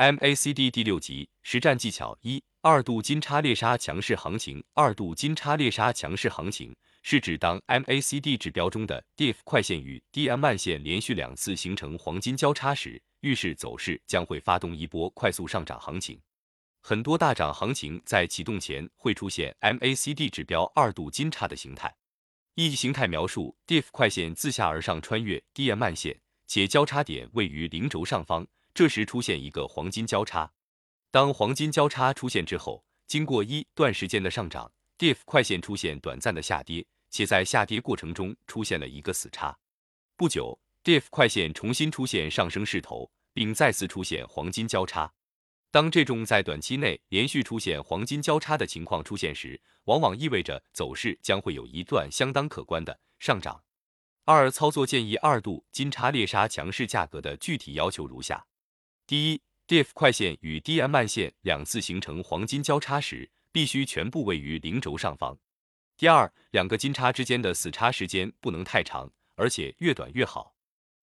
MACD 第六集实战技巧一：二度金叉猎杀强势行情。二度金叉猎杀强势行情是指当 MACD 指标中的 DIF 快线与 DM 慢线连续两次形成黄金交叉时，预示走势将会发动一波快速上涨行情。很多大涨行情在启动前会出现 MACD 指标二度金叉的形态。一形态描述：DIF 快线自下而上穿越 DM 慢线，且交叉点位于零轴上方。这时出现一个黄金交叉，当黄金交叉出现之后，经过一段时间的上涨，DIF 快线出现短暂的下跌，且在下跌过程中出现了一个死叉。不久，DIF 快线重新出现上升势头，并再次出现黄金交叉。当这种在短期内连续出现黄金交叉的情况出现时，往往意味着走势将会有一段相当可观的上涨。二、操作建议：二度金叉猎杀强势价格的具体要求如下。第一，DIFF 快线与 DM 慢线两次形成黄金交叉时，必须全部位于零轴上方。第二，两个金叉之间的死叉时间不能太长，而且越短越好。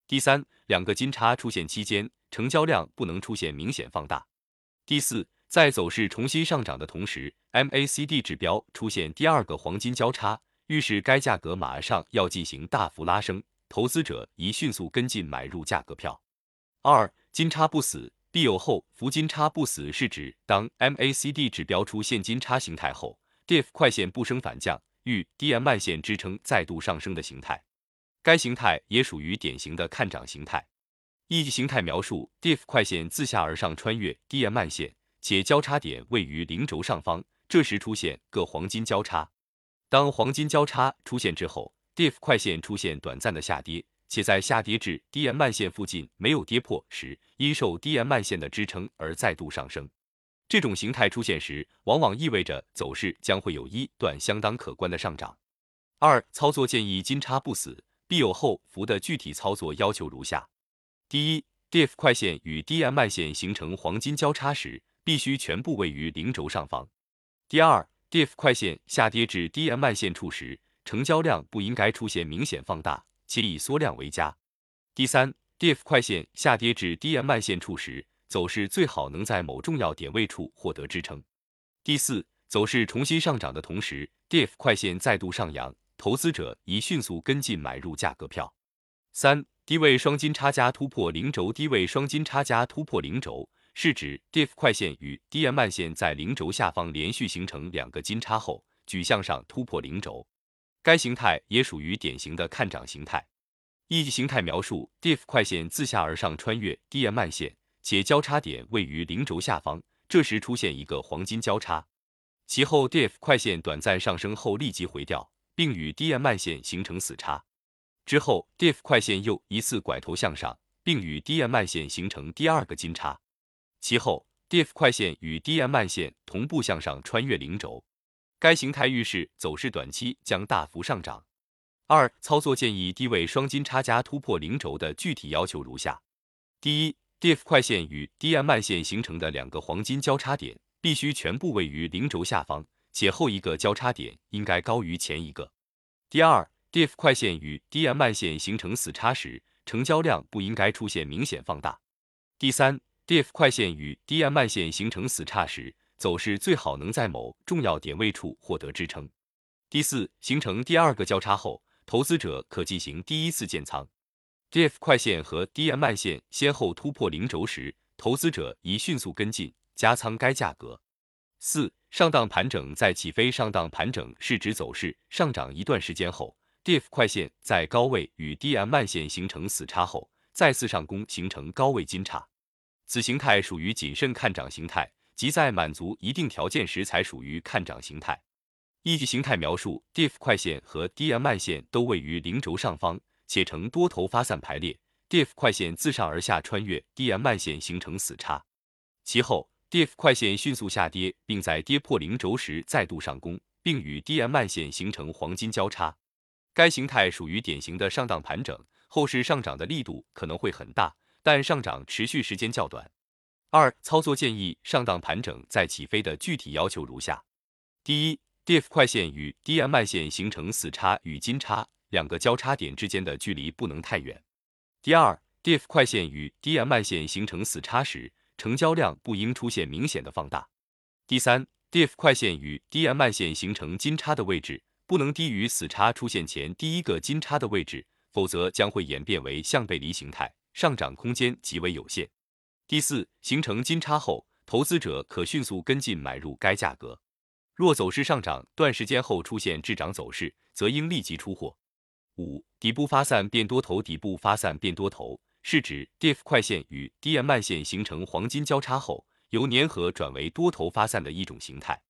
第三，两个金叉出现期间，成交量不能出现明显放大。第四，在走势重新上涨的同时，MACD 指标出现第二个黄金交叉，预示该价格马上要进行大幅拉升，投资者宜迅速跟进买入价格票。二金叉不死，必有后伏。金叉不死是指当 MACD 指标出现金叉形态后，DIF 快线不升反降，遇 DM 慢线支撑再度上升的形态。该形态也属于典型的看涨形态。一形态描述：DIF 快线自下而上穿越 DM 慢线，且交叉点位于零轴上方，这时出现个黄金交叉。当黄金交叉出现之后，DIF 快线出现短暂的下跌。且在下跌至 DM 慢线附近没有跌破时，因受 DM 慢线的支撑而再度上升。这种形态出现时，往往意味着走势将会有一段相当可观的上涨。二、操作建议：金叉不死，必有后伏的具体操作要求如下：第一，DIF 快线与 DM 慢线形成黄金交叉时，必须全部位于零轴上方。第二，DIF 快线下跌至 DM 慢线处时，成交量不应该出现明显放大。且以缩量为佳。第三，DIF 快线下跌至 DM 慢线处时，走势最好能在某重要点位处获得支撑。第四，走势重新上涨的同时，DIF 快线再度上扬，投资者宜迅速跟进买入价格票。三，低位双金叉加突破零轴，低位双金叉加突破零轴，是指 DIF 快线与 DM 慢线在零轴下方连续形成两个金叉后，举向上突破零轴。该形态也属于典型的看涨形态。一形态描述：DIFF 快线自下而上穿越 DM 慢线，且交叉点位于零轴下方，这时出现一个黄金交叉。其后，DIFF 快线短暂上升后立即回调，并与 DM 慢线形成死叉。之后，DIFF 快线又一次拐头向上，并与 DM 慢线形成第二个金叉。其后 DIF 快线与 DM 慢线同步向上穿越零轴。该形态预示走势短期将大幅上涨。二、操作建议：低位双金叉加突破零轴的具体要求如下：第一，DIF 快线与 DM 慢线形成的两个黄金交叉点必须全部位于零轴下方，且后一个交叉点应该高于前一个。第二，DIF 快线与 DM 慢线形成死叉时，成交量不应该出现明显放大。第三，DIF 快线与 DM 慢线形成死叉时，走势最好能在某重要点位处获得支撑。第四，形成第二个交叉后，投资者可进行第一次建仓。DIF 快线和 DM 慢线先后突破零轴时，投资者宜迅速跟进加仓该价格。四，上档盘整在起飞。上档盘整是指走势上涨一段时间后，DIF 快线在高位与 DM 慢线形成死叉后，再次上攻形成高位金叉。此形态属于谨慎看涨形态。即在满足一定条件时才属于看涨形态。一级形态描述：DIF 快线和 DM 慢线都位于零轴上方，且呈多头发散排列。DIF 快线自上而下穿越 DM 慢线形成死叉，其后 DIF 快线迅速下跌，并在跌破零轴时再度上攻，并与 DM 慢线形成黄金交叉。该形态属于典型的上档盘整，后市上涨的力度可能会很大，但上涨持续时间较短。二、操作建议：上档盘整再起飞的具体要求如下：第一，DIF 快线与 DM 慢线形成死叉与金叉，两个交叉点之间的距离不能太远。第二，DIFF 快线与 DM 慢线形成死叉时，成交量不应出现明显的放大。第三，DIF 快线与 DM 慢线形成金叉的位置不能低于死叉出现前第一个金叉的位置，否则将会演变为向背离形态，上涨空间极为有限。第四，形成金叉后，投资者可迅速跟进买入该价格。若走势上涨，段时间后出现滞涨走势，则应立即出货。五、底部发散变多头，底部发散变多头是指 DIF 快线与 DM 慢线形成黄金交叉后，由粘合转为多头发散的一种形态。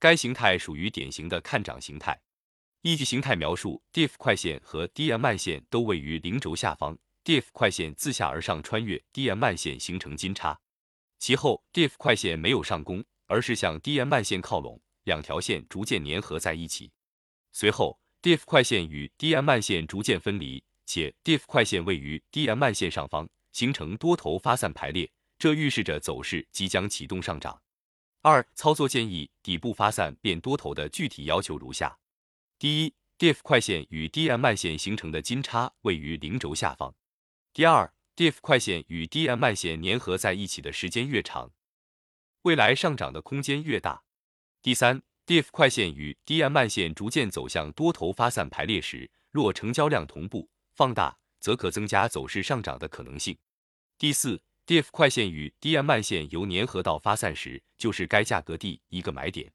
该形态属于典型的看涨形态。依据形态描述，DIF 快线和 DM 慢线都位于零轴下方 DIFF 快线自下而上穿越 DM 慢线形成金叉，其后，DIFF 快线没有上攻，而是向 DM 慢线靠拢。两条线逐渐粘合在一起，随后，DIFF 快线与 DM 慢线逐渐分离，且 DIFF 快线位于 DM 慢线上方，形成多头发散排列，这预示着走势即将启动上涨。二、操作建议：底部发散变多头的具体要求如下：第一，DIF 快线与 DM 慢线形成的金叉位于零轴下方；第二，DIFF 快线与 DM 慢线粘合在一起的时间越长，未来上涨的空间越大。第三，DIFF 快线与 DM 慢线逐渐走向多头发散排列时，若成交量同步放大，则可增加走势上涨的可能性。第四，DIFF 快线与 DM 慢线由粘合到发散时，就是该价格第一个买点。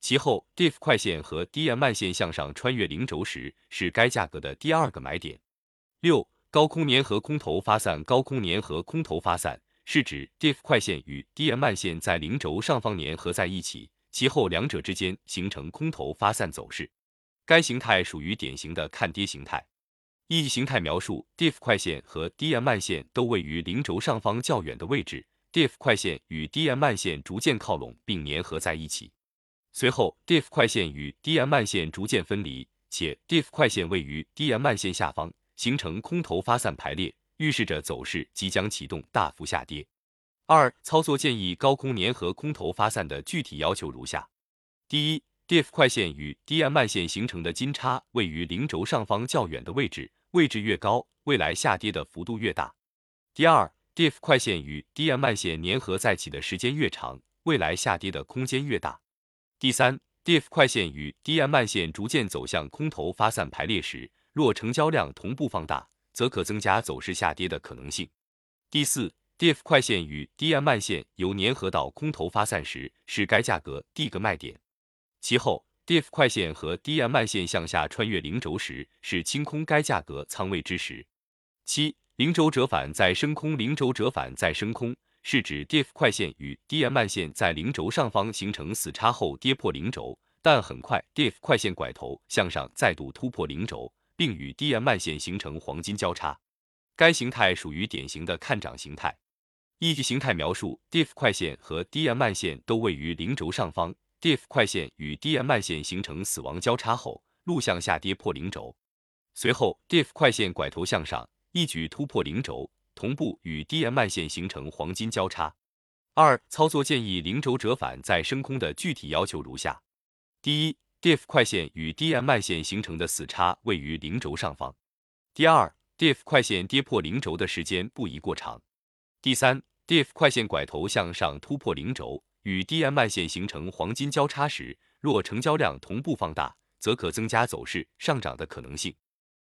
其后，DIF 快线和 DM 慢线向上穿越零轴时，是该价格的第二个买点。六，高空粘合空头发散，高空粘合空头发散是指 DIF 快线与 DM 慢线在零轴上方粘合在一起。其后两者之间形成空头发散走势，该形态属于典型的看跌形态。意义形态描述，DIF 快线和 DM 慢线都位于零轴上方较远的位置，DIF 快线与 DM 慢线逐渐靠拢并粘合在一起。随后，DIF 快线与 DM 慢线逐渐分离，且 DIF 快线位于 DM 慢线下方，形成空头发散排列，预示着走势即将启动大幅下跌。二、操作建议：高空粘合空头发散的具体要求如下：第一，DIF 快线与 DM 慢线形成的金叉位于零轴上方较远的位置，位置越高，未来下跌的幅度越大。第二，DIF 快线与 DM 慢线粘合在一起的时间越长，未来下跌的空间越大。第三，DIF 快线与 DM 慢线逐渐走向空头发散排列时，若成交量同步放大，则可增加走势下跌的可能性。第四。DIF 快线与 DM 慢线由粘合到空头发散时，是该价格第一个卖点。其后，DIF 快线和 DM 慢线向下穿越零轴时，是清空该价格仓位之时。七、零轴折返再升空，零轴折返再升空是指 DIF 快线与 DM 慢线在零轴上方形成死叉后跌破零轴，但很快 DIF 快线拐头向上再度突破零轴，并与 DM 慢线形成黄金交叉。该形态属于典型的看涨形态。依据形态描述，DIFF 快线和 DM 慢线都位于零轴上方，DIFF 快线与 DM 慢线形成死亡交叉后，路向下跌破零轴，随后 DIF 快线拐头向上，一举突破零轴，同步与 DM 慢线形成黄金交叉。二、操作建议：零轴折返再升空的具体要求如下：第一 DIFF 快线与 DM 慢线形成的死叉位于零轴上方；第二，DIFF 快线跌破零轴的时间不宜过长。第三，DIFF 快线拐头向上突破零轴，与 DM 慢线形成黄金交叉时，若成交量同步放大，则可增加走势上涨的可能性。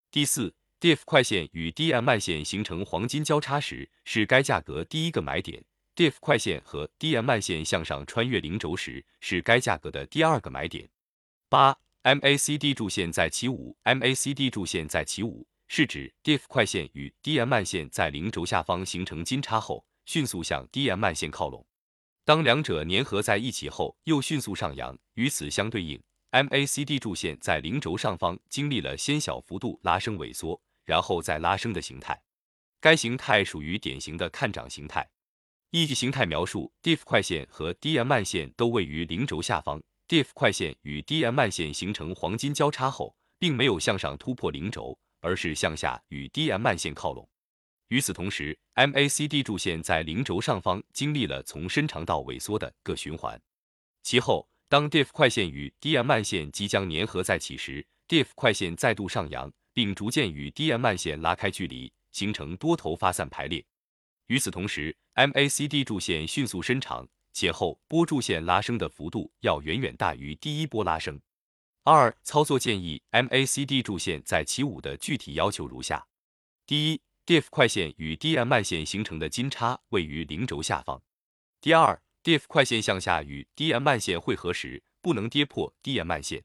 第四，DIFF 快线与 DM 慢线形成黄金交叉时，是该价格第一个买点；DIF 快线和 DM 慢线向上穿越零轴时，是该价格的第二个买点。八，MACD 柱线在起舞，MACD 柱线在起舞。是指 DIF 快线与 DM 慢线在零轴下方形成金叉后，迅速向 DM 慢线靠拢。当两者粘合在一起后，又迅速上扬。与此相对应，MACD 柱线在零轴上方经历了先小幅度拉升萎缩，然后再拉升的形态。该形态属于典型的看涨形态。依据形态描述，DIF 快线和 DM 慢线都位于零轴下方 DIFF 快线与 DM 慢线形成黄金交叉后，并没有向上突破零轴。而是向下与 DM 慢线靠拢。与此同时，MACD 柱线在零轴上方经历了从伸长到萎缩的各循环。其后，当 DIFF 快线与 DM 慢线即将粘合在一起时，DIF 快线再度上扬，并逐渐与 DM 慢线拉开距离，形成多头发散排列。与此同时，MACD 柱线迅速伸长，且后波柱线拉升的幅度要远远大于第一波拉升。二、操作建议：MACD 柱线在起舞的具体要求如下：第一，DIF 快线与 DM 慢线形成的金叉位于零轴下方；第二，DIF 快线向下与 DM 慢线汇合时，不能跌破 DM 慢线；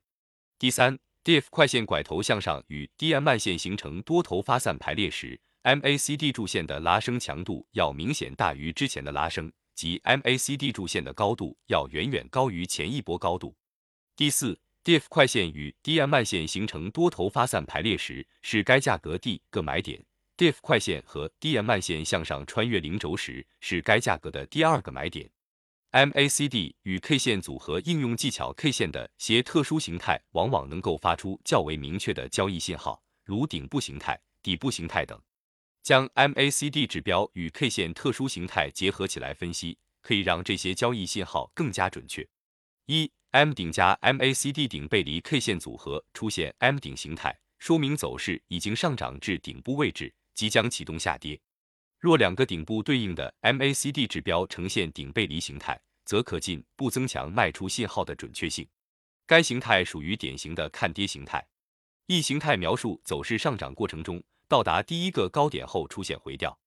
第三，DIF 快线拐头向上与 DM 慢线形成多头发散排列时，MACD 柱线的拉升强度要明显大于之前的拉升，即 MACD 柱线的高度要远远高于前一波高度；第四。DIF 快线与 DM 慢线形成多头发散排列时，是该价格第一个买点；DIF 快线和 DM 慢线向上穿越零轴时，是该价格的第二个买点。MACD 与 K 线组合应用技巧，K 线的些特殊形态往往能够发出较为明确的交易信号，如顶部形态、底部形态等。将 MACD 指标与 K 线特殊形态结合起来分析，可以让这些交易信号更加准确。一 M 顶加 MACD 顶背离 K 线组合出现 M 顶形态，说明走势已经上涨至顶部位置，即将启动下跌。若两个顶部对应的 MACD 指标呈现顶背离形态，则可进一步增强卖出信号的准确性。该形态属于典型的看跌形态。E 形态描述走势上涨过程中到达第一个高点后出现回调。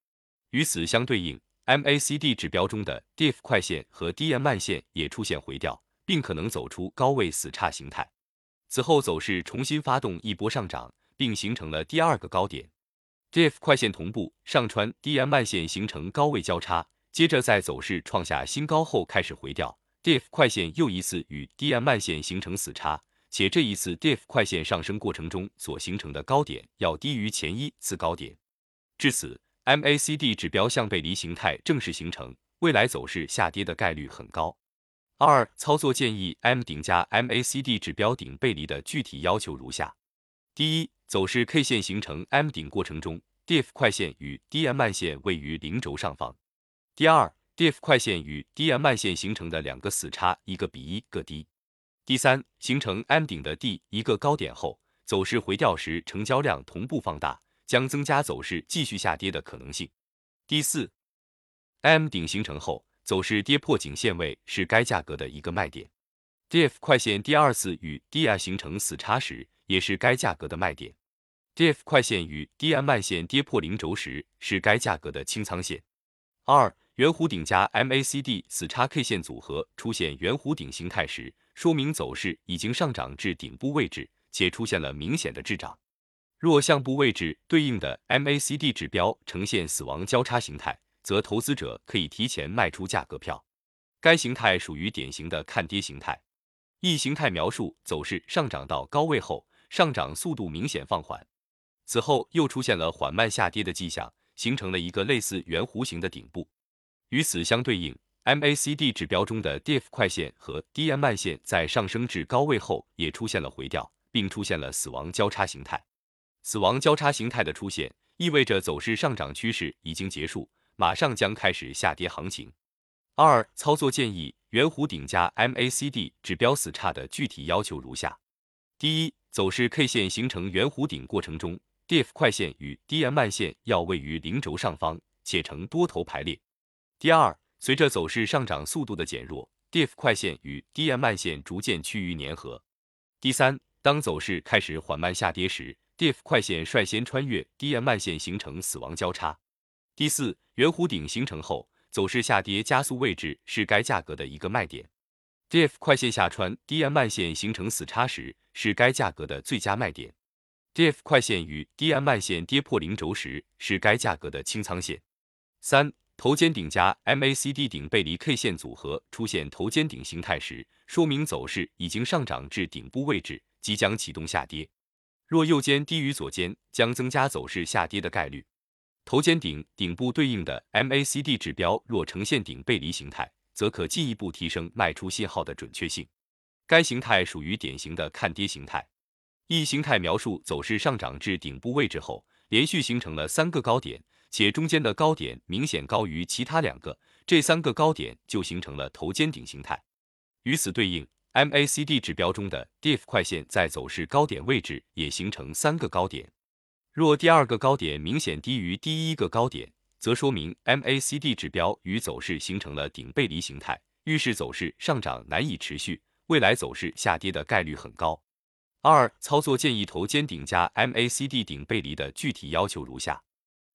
与此相对应，MACD 指标中的 DIF 快线和 DM 慢线也出现回调。并可能走出高位死叉形态，此后走势重新发动一波上涨，并形成了第二个高点。DIF 快线同步上穿 DM 慢线形成高位交叉，接着在走势创下新高后开始回调。DIF 快线又一次与 DM 慢线形成死叉，且这一次 diff 快线上升过程中所形成的高点要低于前一次高点。至此，MACD 指标向背离形态正式形成，未来走势下跌的概率很高。二、操作建议：M 顶加 MACD 指标顶背离的具体要求如下：第一，走势 K 线形成 M 顶过程中，diff 快线与 DM 慢线位于零轴上方；第二，DIF 快线与 DM 慢线形成的两个死叉一个比一个低；第三，形成 M 顶的第一个高点后，走势回调时成交量同步放大，将增加走势继续下跌的可能性；第四，M 顶形成后。走势跌破颈线位是该价格的一个卖点，DIF 快线第二次与 DI 形成死叉时，也是该价格的卖点。DIF 快线与 DM 慢线跌破零轴时，是该价格的清仓线。二圆弧顶加 MACD 死叉 K 线组合出现圆弧顶形态时，说明走势已经上涨至顶部位置，且出现了明显的滞涨。若相部位置对应的 MACD 指标呈现死亡交叉形态。则投资者可以提前卖出价格票，该形态属于典型的看跌形态。E 形态描述走势上涨到高位后，上涨速度明显放缓，此后又出现了缓慢下跌的迹象，形成了一个类似圆弧形的顶部。与此相对应，MACD 指标中的 DIF 快线和 DM 慢线在上升至高位后也出现了回调，并出现了死亡交叉形态。死亡交叉形态的出现意味着走势上涨趋势已经结束。马上将开始下跌行情。二、操作建议：圆弧顶加 MACD 指标死叉的具体要求如下：第一，走势 K 线形成圆弧顶过程中，DIF 快线与 DM 慢线要位于零轴上方，且呈多头排列。第二，随着走势上涨速度的减弱，DIF 快线与 DM 慢线逐渐趋于粘合。第三，当走势开始缓慢下跌时，DIF 快线率先穿越 DM 慢线形成死亡交叉。第四，圆弧顶形成后，走势下跌加速位置是该价格的一个卖点。DIF 快线下穿 DM 慢线形成死叉时，是该价格的最佳卖点。DIF 快线与 DM 慢线跌破零轴时，是该价格的清仓线。三，头肩顶加 MACD 顶背离 K 线组合出现头肩顶形态时，说明走势已经上涨至顶部位置，即将启动下跌。若右肩低于左肩，将增加走势下跌的概率。头肩顶顶部对应的 MACD 指标若呈现顶背离形态，则可进一步提升卖出信号的准确性。该形态属于典型的看跌形态。E 形态描述走势上涨至顶部位置后，连续形成了三个高点，且中间的高点明显高于其他两个，这三个高点就形成了头肩顶形态。与此对应，MACD 指标中的 DIF 快线在走势高点位置也形成三个高点。若第二个高点明显低于第一个高点，则说明 MACD 指标与走势形成了顶背离形态，预示走势上涨难以持续，未来走势下跌的概率很高。二、操作建议头肩顶加 MACD 顶背离的具体要求如下：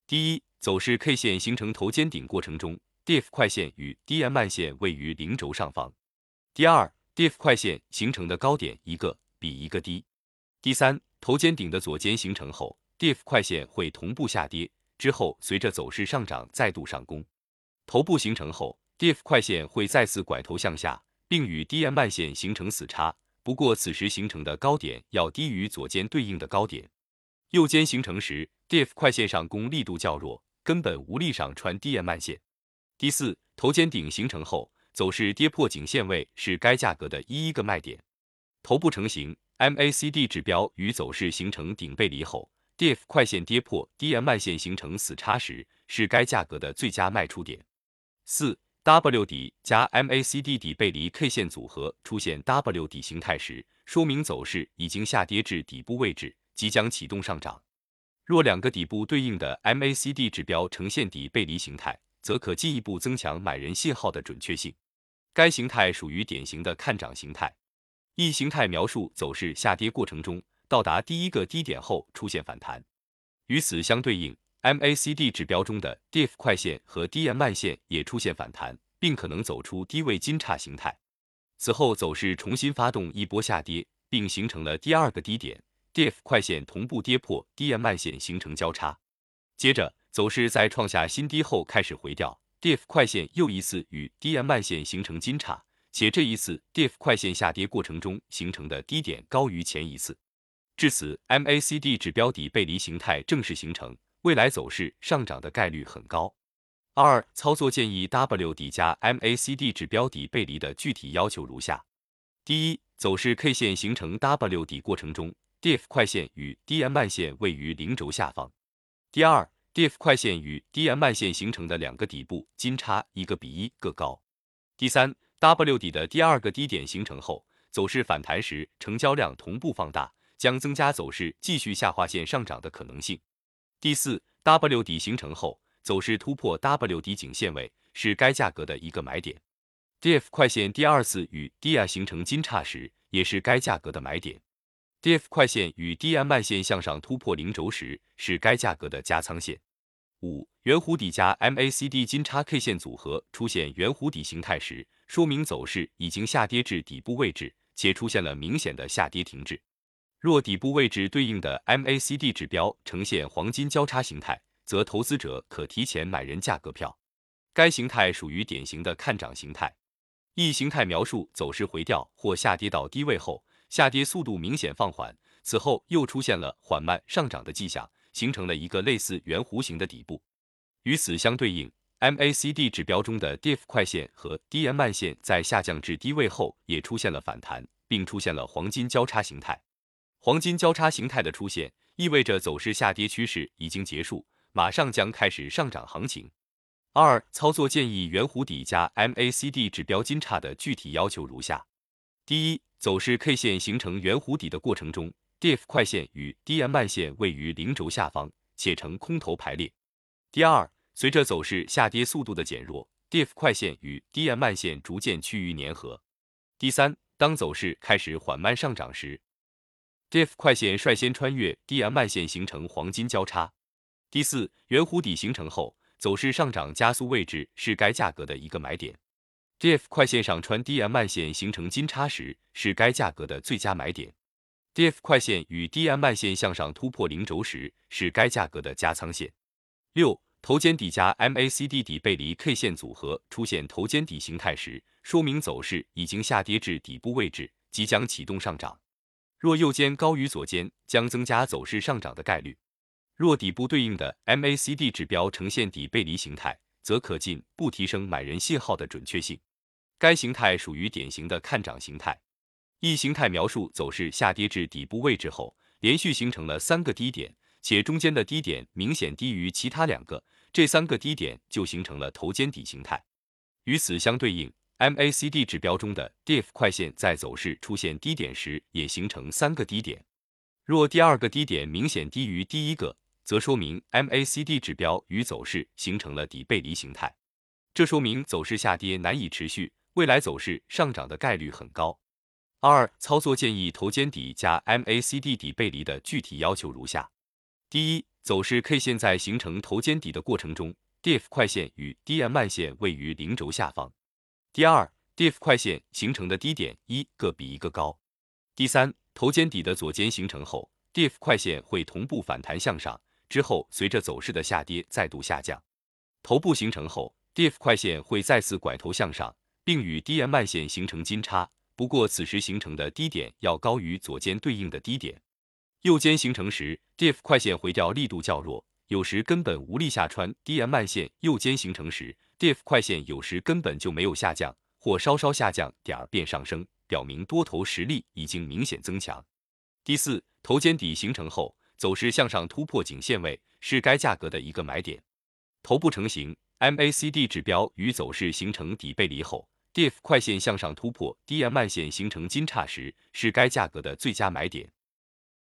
第一，走势 K 线形成头肩顶过程中，DIF 快线与 DM 慢线位于零轴上方；第二，DIF 快线形成的高点一个比一个低；第三，头肩顶的左肩形成后，DIF 快线会同步下跌。之后，随着走势上涨再度上攻，头部形成后，DIF 快线会再次拐头向下，并与 DM 慢线形成死叉。不过此时形成的高点要低于左肩对应的高点。右肩形成时，DIF 快线上攻力度较弱，根本无力上穿 DM 慢线。第四，头肩顶形成后，走势跌破颈线位是该价格的一一个卖点。头部成型，MACD 指标与走势形成顶背离后。，DIF 快线跌破 DM 慢线形成死叉时，是该价格的最佳卖出点。四 W 底加 MACD 底背离 K 线组合出现 W 底形态时，说明走势已经下跌至底部位置，即将启动上涨。若两个底部对应的 MACD 指标呈现底背离形态，则可进一步增强买人信号的准确性。该形态属于典型的看涨形态。一形态描述走势下跌过程中。到达第一个低点后出现反弹，与此相对应，MACD 指标中的 DIF 快线和 DM 慢线也出现反弹，并可能走出低位金叉形态。此后走势重新发动一波下跌，并形成了第二个低点 DIF 快线同步跌破 DM 慢线形成交叉。接着走势在创下新低后开始回调，DIF 快线又一次与 DM 慢线形成金叉，且这一次 DIF 快线下跌过程中形成的低点高于前一次。至此，MACD 指标底背离形态正式形成，未来走势上涨的概率很高。二、操作建议 W 底加 MACD 指标底背离的具体要求如下：第一，走势 K 线形成 W 底过程中 DIF 快线与 DM 慢线位于零轴下方；第二，DIF 快线与 DM 慢线形成的两个底部金叉一个比一个高；第三，W 底的第二个低点形成后，走势反弹时成交量同步放大。将增加走势继续下划线上涨的可能性。第四，W 底形成后，走势突破 W 底颈线位是该价格的一个买点。DF 快线第二次与 DI 形成金叉时，也是该价格的买点。DF 快线与 DM 慢线向上突破零轴时，是该价格的加仓线。五，圆弧底加 MACD 金叉 K 线组合出现圆弧底形态时，说明走势已经下跌至底部位置，且出现了明显的下跌停滞。若底部位置对应的 MACD 指标呈现黄金交叉形态，则投资者可提前买人价格票。该形态属于典型的看涨形态。一形态描述走势回调或下跌到低位后，下跌速度明显放缓，此后又出现了缓慢上涨的迹象，形成了一个类似圆弧形的底部。与此相对应，MACD 指标中的 DIF 快线和 DM 慢线在下降至低位后也出现了反弹，并出现了黄金交叉形态。黄金交叉形态的出现，意味着走势下跌趋势已经结束，马上将开始上涨行情。二、操作建议圆弧底加 MACD 指标金叉的具体要求如下：第一，走势 K 线形成圆弧底的过程中，DIF 快线与 DM 慢线位于零轴下方，且呈空头排列。第二，随着走势下跌速度的减弱，DIF 快线与 DM 慢线逐渐趋于粘合。第三，当走势开始缓慢上涨时，DIF 快线率先穿越 DM 慢线形成黄金交叉。第四，圆弧底形成后，走势上涨加速位置是该价格的一个买点。DF 快线上穿 DM 慢线形成金叉时，是该价格的最佳买点。DF 快线与 DM 慢线向上突破零轴时，是该价格的加仓线。六，头肩底加 MACD 底背离 K 线组合出现头肩底形态时，说明走势已经下跌至底部位置，即将启动上涨。若右肩高于左肩，将增加走势上涨的概率。若底部对应的 MACD 指标呈现底背离形态，则可进一步提升买人信号的准确性。该形态属于典型的看涨形态。一形态描述走势下跌至底部位置后，连续形成了三个低点，且中间的低点明显低于其他两个，这三个低点就形成了头肩底形态。与此相对应。MACD 指标中的 DIF 快线在走势出现低点时，也形成三个低点。若第二个低点明显低于第一个则说明 MACD 指标与走势形成了底背离形态，这说明走势下跌难以持续，未来走势上涨的概率很高。二、操作建议头肩底加 MACD 底背离的具体要求如下：第一，走势 K 线在形成头肩底的过程中，DIF 快线与 DM 慢线位于零轴下方。第二，DIF 快线形成的低点一个比一个高。第三，头肩底的左肩形成后，DIF 快线会同步反弹向上。之后，随着走势的下跌再度下降，头部形成后，DIF 快线会再次拐头向上，并与 DM 慢线形成金叉。不过，此时形成的低点要高于左肩对应的低点。右肩形成时，DIFF 快线回调力度较弱，有时根本无力下穿 DM 慢线。右肩形成时 dif 快线有时根本就没有下降，或稍稍下降点儿便上升，表明多头实力已经明显增强。第四，头肩底形成后。走势向上突破颈线位是该价格的一个买点，头部成型，MACD 指标与走势形成底背离后，DF 快线向上突破，DM 慢线形成金叉时是该价格的最佳买点。